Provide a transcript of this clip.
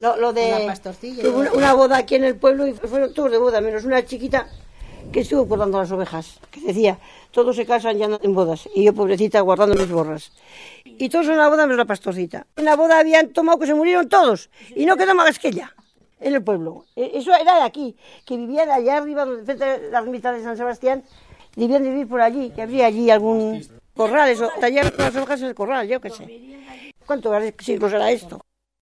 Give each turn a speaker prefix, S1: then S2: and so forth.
S1: Lo, de
S2: Una pastorcilla.
S1: una, boda aquí en el pueblo y fueron todos de boda, menos una chiquita que estuvo guardando las ovejas, que decía, todos se casan ya en bodas, y yo pobrecita guardando mis borras. Y todos en la boda menos la pastorcita. En la boda habían tomado que se murieron todos, y no quedó más que ella, en el pueblo. E, eso era de aquí, que vivían allá arriba, donde frente a la ermita de San Sebastián, debían vivir por allí, que habría allí algún corral, eso, tallar las ovejas en el corral, yo qué sé. ¿Cuántos siglos era esto?